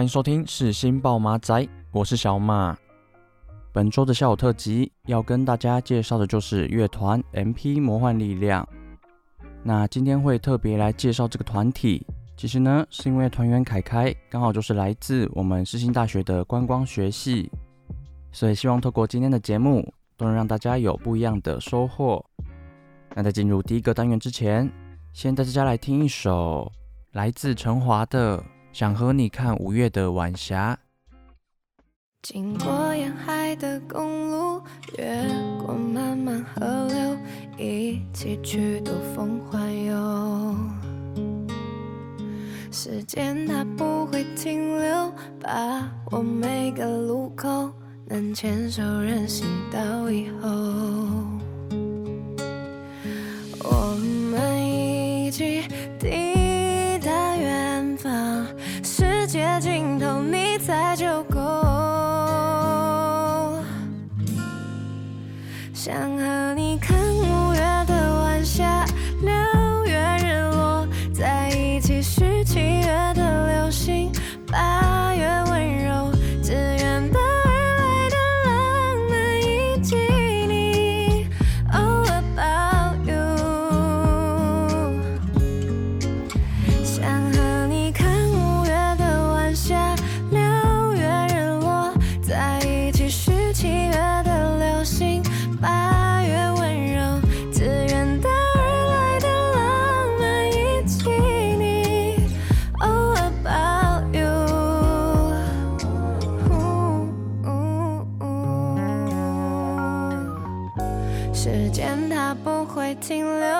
欢迎收听世新报马仔，我是小马。本周的下午特辑要跟大家介绍的就是乐团 MP 魔幻力量。那今天会特别来介绍这个团体，其实呢是因为团员凯凯刚好就是来自我们世新大学的观光学系，所以希望透过今天的节目都能让大家有不一样的收获。那在进入第一个单元之前，先带大家来听一首来自陈华的《想和你看五月的晚霞》。经过沿海的公路，越过漫漫河流，一起去兜风环游。时间它不会停留，把握每个路口，能牵手任性到以后。我们一起尽头你在就够。想和你停留，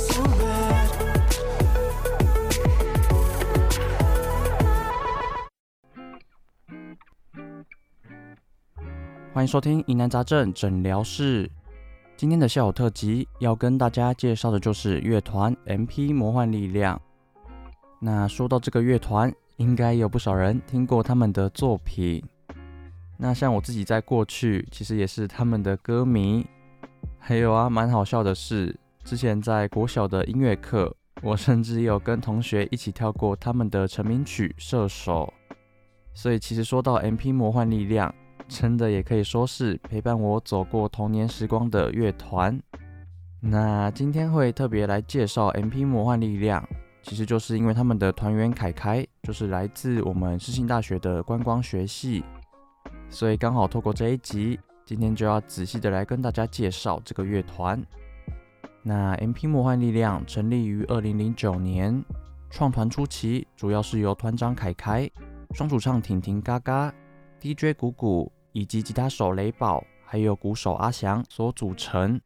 欢迎收听疑难杂症诊疗室。今天的下午特辑要跟大家介绍的就是乐团 MP 魔幻力量。那说到这个乐团，应该有不少人听过他们的作品。那像我自己在过去，其实也是他们的歌迷。还有啊，蛮好笑的是，之前在国小的音乐课，我甚至有跟同学一起跳过他们的成名曲《射手》。所以其实说到 MP 魔幻力量，真的也可以说是陪伴我走过童年时光的乐团。那今天会特别来介绍 MP 魔幻力量，其实就是因为他们的团员凯凯就是来自我们世新大学的观光学系，所以刚好透过这一集，今天就要仔细的来跟大家介绍这个乐团。那 MP 魔幻力量成立于二零零九年，创团初期主要是由团长凯凯、双主唱婷婷嘎嘎、DJ 鼓鼓。以及吉他手雷宝，还有鼓手阿翔所组成。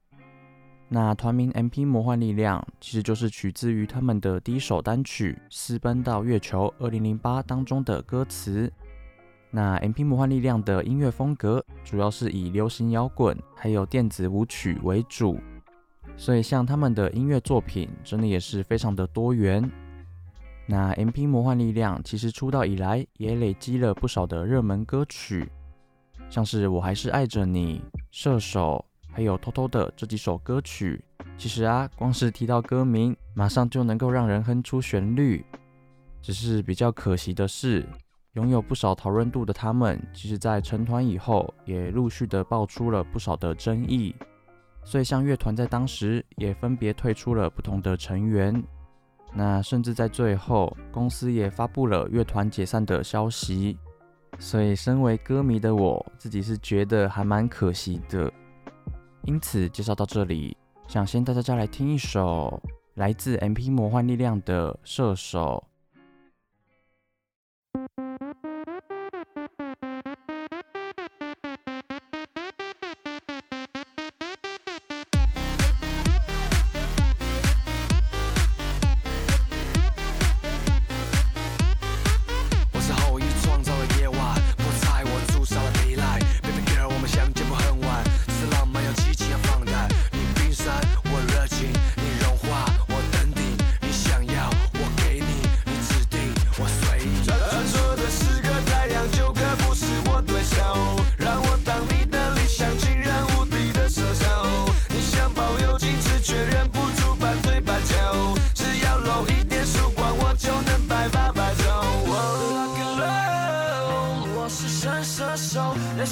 那团名 MP 魔幻力量，其实就是取自于他们的第一首单曲《私奔到月球》二零零八当中的歌词。那 MP 魔幻力量的音乐风格，主要是以流行摇滚还有电子舞曲为主，所以像他们的音乐作品，真的也是非常的多元。那 MP 魔幻力量其实出道以来，也累积了不少的热门歌曲。像是我还是爱着你、射手，还有偷偷的这几首歌曲，其实啊，光是提到歌名，马上就能够让人哼出旋律。只是比较可惜的是，拥有不少讨论度的他们，其实在成团以后，也陆续的爆出了不少的争议。所以，像乐团在当时也分别退出了不同的成员，那甚至在最后，公司也发布了乐团解散的消息。所以，身为歌迷的我自己是觉得还蛮可惜的。因此，介绍到这里，想先带大家来听一首来自 MP 魔幻力量的《射手》。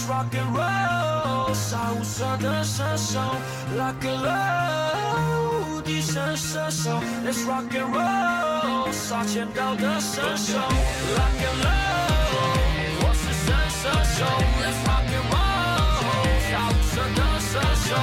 Let's rock and roll，杀无赦的杀手，Rock and roll，无敌神射手，Let's rock and roll，杀千刀的神手，Rock and roll，我是神射手，Let's rock and roll，杀无赦的射手。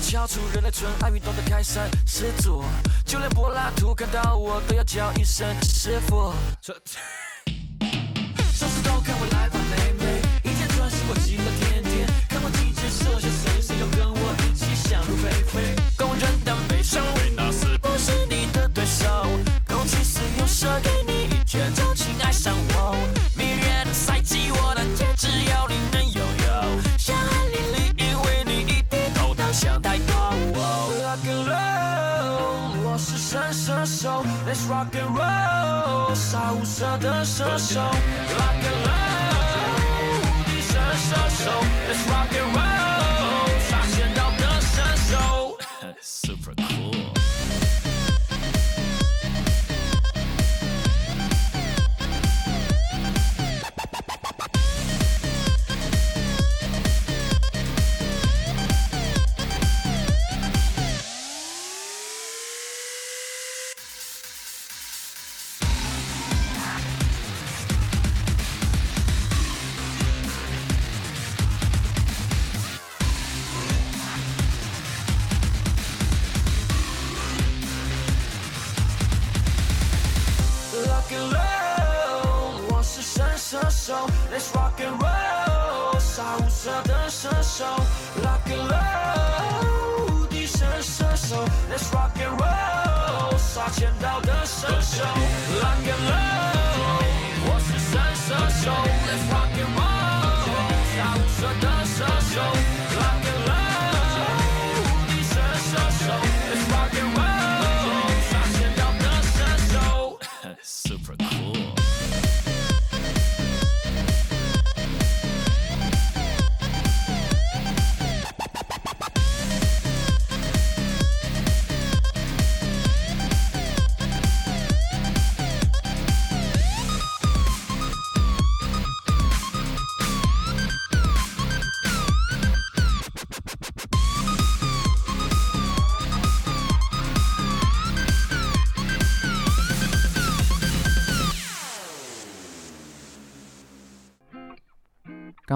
敲出人类纯爱运动的开山始祖，就连柏拉图看到我都要叫一声师傅。手指头看我来的射手。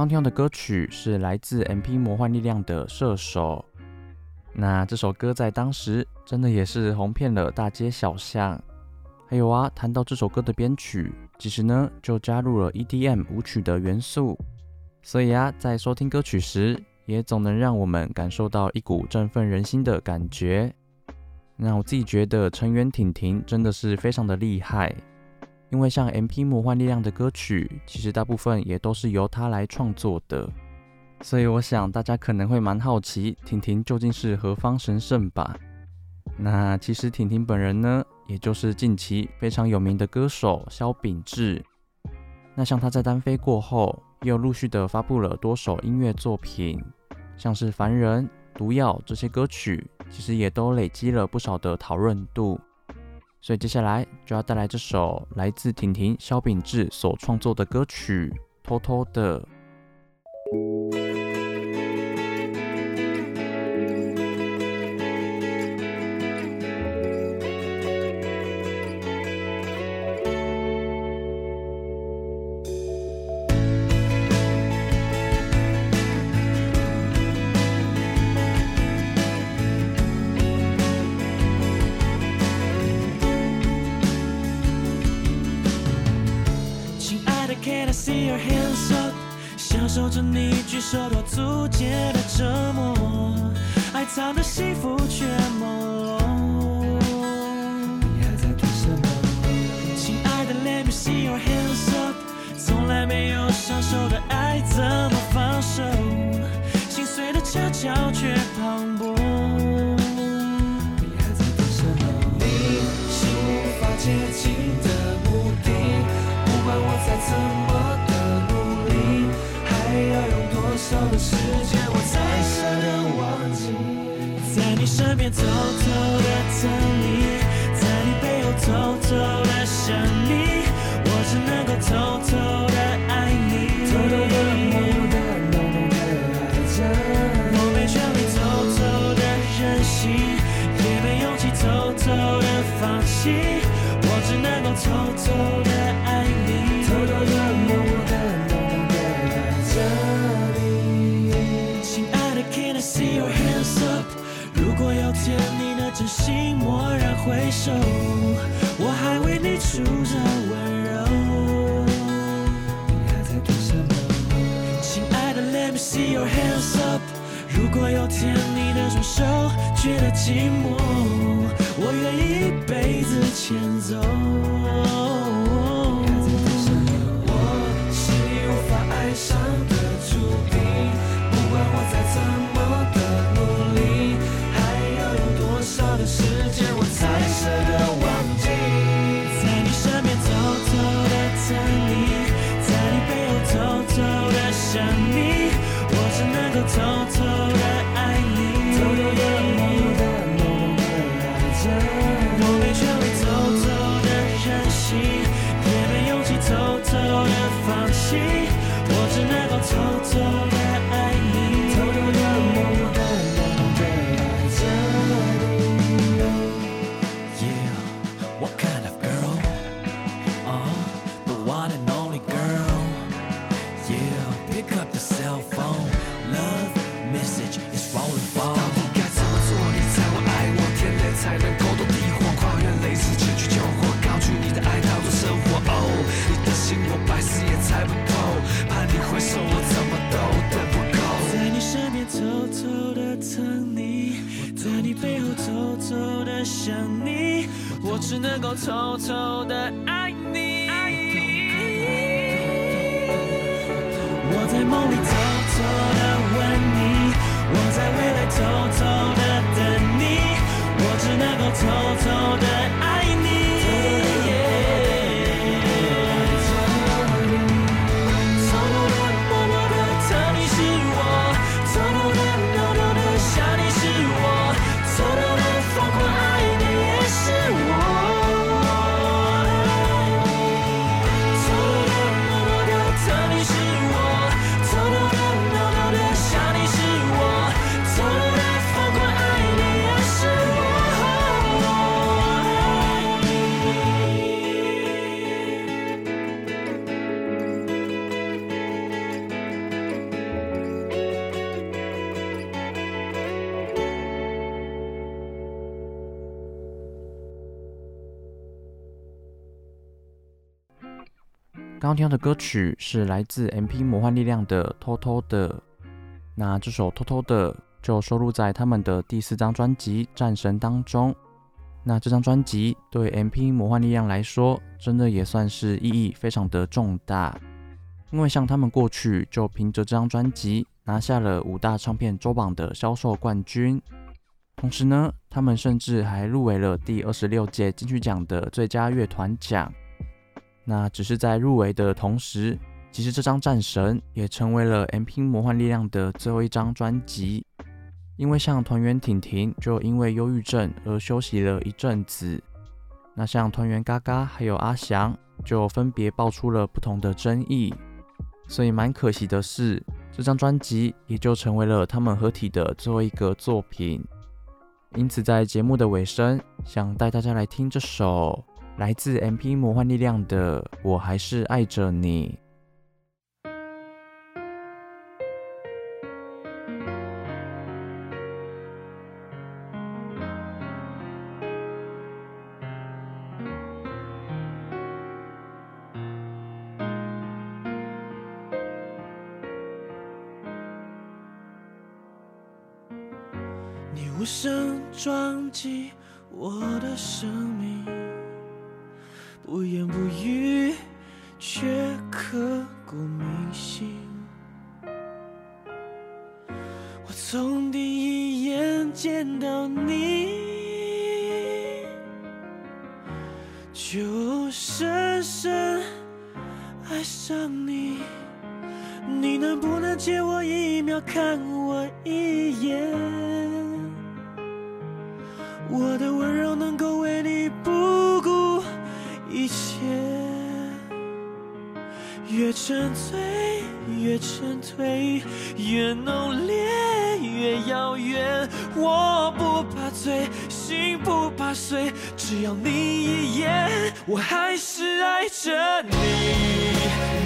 刚刚的歌曲是来自 MP 魔幻力量的《射手》。那这首歌在当时真的也是红遍了大街小巷。还有啊，谈到这首歌的编曲，其实呢就加入了 EDM 舞曲的元素，所以啊，在收听歌曲时，也总能让我们感受到一股振奋人心的感觉。那我自己觉得成员婷婷真的是非常的厉害。因为像 MP 魔幻力量的歌曲，其实大部分也都是由他来创作的，所以我想大家可能会蛮好奇，婷婷究竟是何方神圣吧？那其实婷婷本人呢，也就是近期非常有名的歌手萧秉治。那像他在单飞过后，也有陆续的发布了多首音乐作品，像是《凡人》《毒药》这些歌曲，其实也都累积了不少的讨论度。所以接下来就要带来这首来自婷婷萧秉治所创作的歌曲《偷偷的》。享受着你举手投足间的折磨，爱藏的幸福却朦胧。你还在等什么？亲爱的，Let me see your hands up。从来没有享受的爱怎么放手？心碎的悄悄却磅礴。你还在等什么？你是无法接近的目的。不管我再怎么，少的时间，我才舍得忘记？在你身边偷偷的等你，在你背后偷偷的想你，我只能够偷偷的爱你，偷偷的、默默的、浓浓的爱着。我没权利偷偷的任性，也没勇气偷偷的放弃，我只能够偷偷的手，我还为你出着温柔。你还在等什么？亲爱的，Let me see your hands up。如果有天你的双手觉得寂寞，我愿意一辈子牵走。想你，我只能够偷偷的爱你，偷偷的、默默的、默默的爱着。我没学会偷偷的任性，也没勇气偷偷的放弃，我只能够偷偷。偷偷的疼你，在你背后偷偷的想你，我只能够偷偷的爱你。我在梦里偷偷的吻你，我在未来偷偷的等你，我只能够偷偷的刚听到的歌曲是来自 MP 魔幻力量的《偷偷的》，那这首《偷偷的》就收录在他们的第四张专辑《战神》当中。那这张专辑对 MP 魔幻力量来说，真的也算是意义非常的重大，因为像他们过去就凭着这张专辑拿下了五大唱片周榜的销售冠军，同时呢，他们甚至还入围了第二十六届金曲奖的最佳乐团奖。那只是在入围的同时，其实这张《战神》也成为了 MP 魔幻力量的最后一张专辑。因为像团员婷婷就因为忧郁症而休息了一阵子，那像团员嘎嘎还有阿翔就分别爆出了不同的争议，所以蛮可惜的是，这张专辑也就成为了他们合体的最后一个作品。因此，在节目的尾声，想带大家来听这首。来自 MP 魔幻力量的《我还是爱着你》。借我一秒看我一眼？我的温柔能够为你不顾一切，越沉醉越沉醉，越浓烈越遥远。我不怕醉，心不怕碎，只要你一眼，我还是爱着你。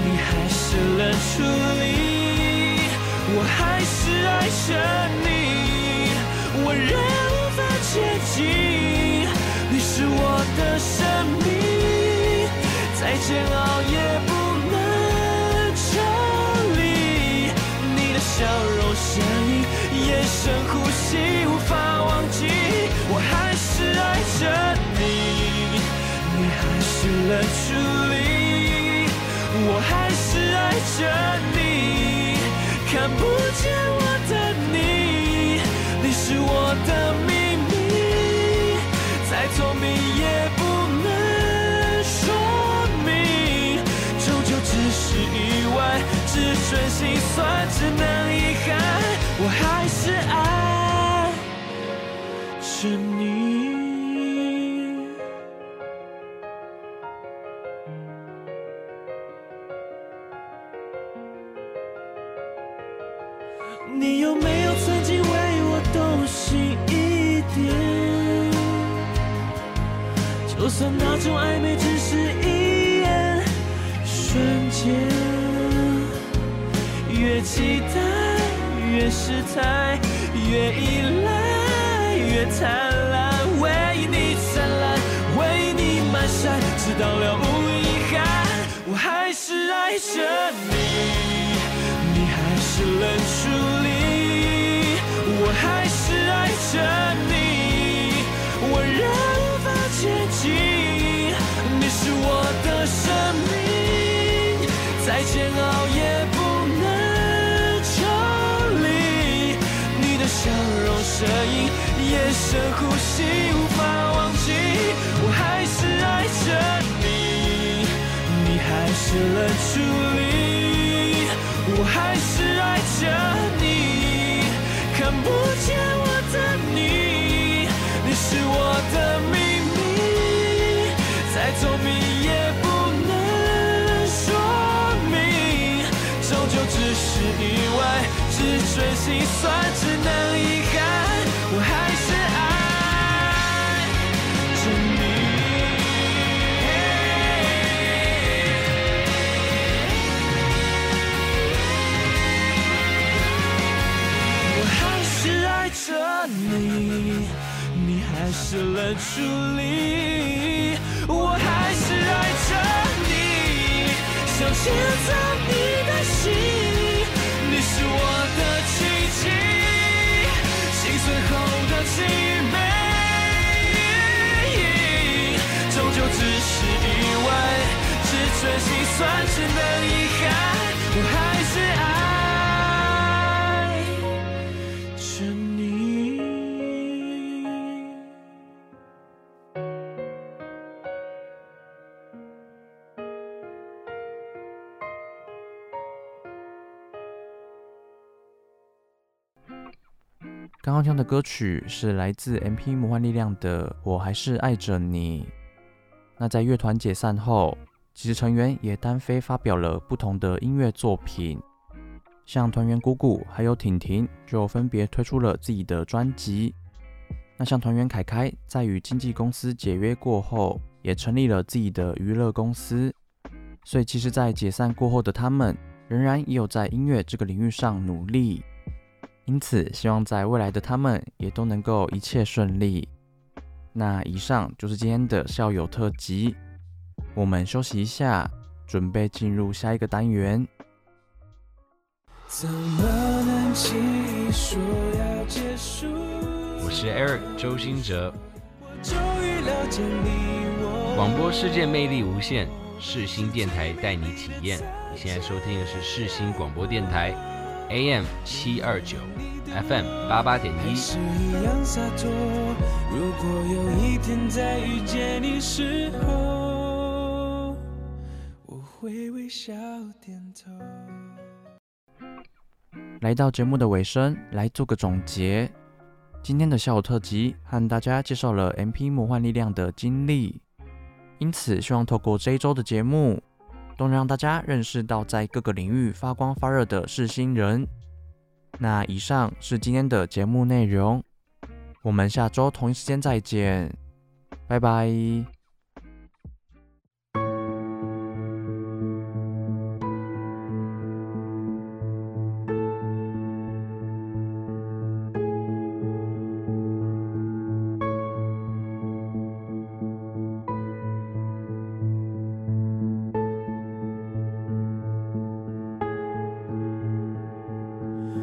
你还是冷处理，我还是爱着你，我仍无法接近，你是我的生命，再煎熬也不能抽离。你的笑容、声音、眼神、呼吸，无法忘记。我还是爱着你，你还是冷处理，越失态，越依赖越灿烂，为你灿烂，为你满山，直到了无遗憾，我还是爱着你，你还是冷处理。我还是爱着你，声音、眼神、呼吸，无法忘记。我还是爱着你，你还是冷处理。我还是爱着你。看不见我的你，你是我的秘密，再聪明也不能说明，终究只是意外，只准心酸，处理，我还是爱着你，想牵着你的心，你是我的奇迹，心碎后的凄美，终究只是意外，只准心酸，只能刚刚听的歌曲是来自 MP 魔幻力量的《我还是爱着你》。那在乐团解散后，其实成员也单飞发表了不同的音乐作品，像团员鼓鼓还有婷婷就分别推出了自己的专辑。那像团员凯凯在与经纪公司解约过后，也成立了自己的娱乐公司。所以其实，在解散过后的他们，仍然也有在音乐这个领域上努力。因此，希望在未来的他们也都能够一切顺利。那以上就是今天的校友特辑，我们休息一下，准备进入下一个单元。怎么能轻易说要结束？我是 Eric 周兴哲。终于了解你我。广播世界魅力无限，世新电台带你体验。你现在收听的是世新广播电台。AM 七二九，FM 八八点一。是一样洒脱。如果有一天再遇见你时候，我会微笑点头。来到节目的尾声，来做个总结。今天的下午特辑和大家介绍了 MP 魔幻力量的经历，因此希望透过这一周的节目。都能让大家认识到在各个领域发光发热的是新人。那以上是今天的节目内容，我们下周同一时间再见，拜拜。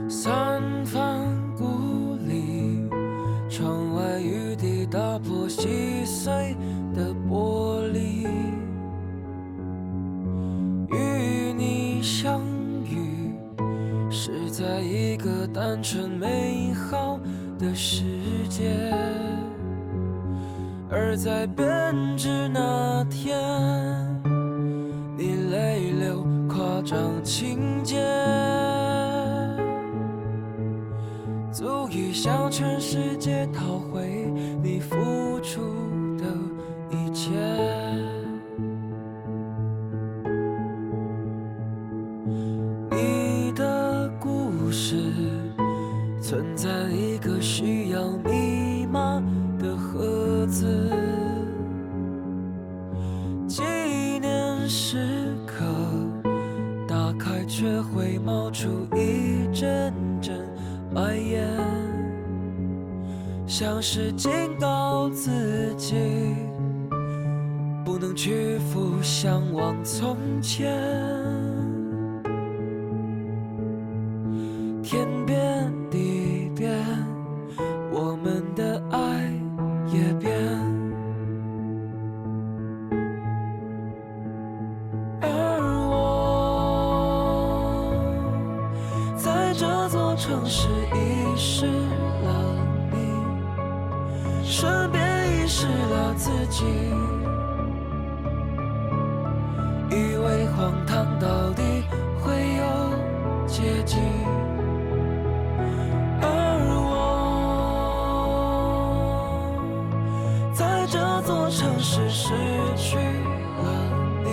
三番故里，窗外雨滴打破细碎的玻璃，与你相遇是在一个单纯美好的世界。而在编织。字，纪念时刻打开却会冒出一阵阵白烟，像是警告自己不能屈服，向往从前。城市失去了你。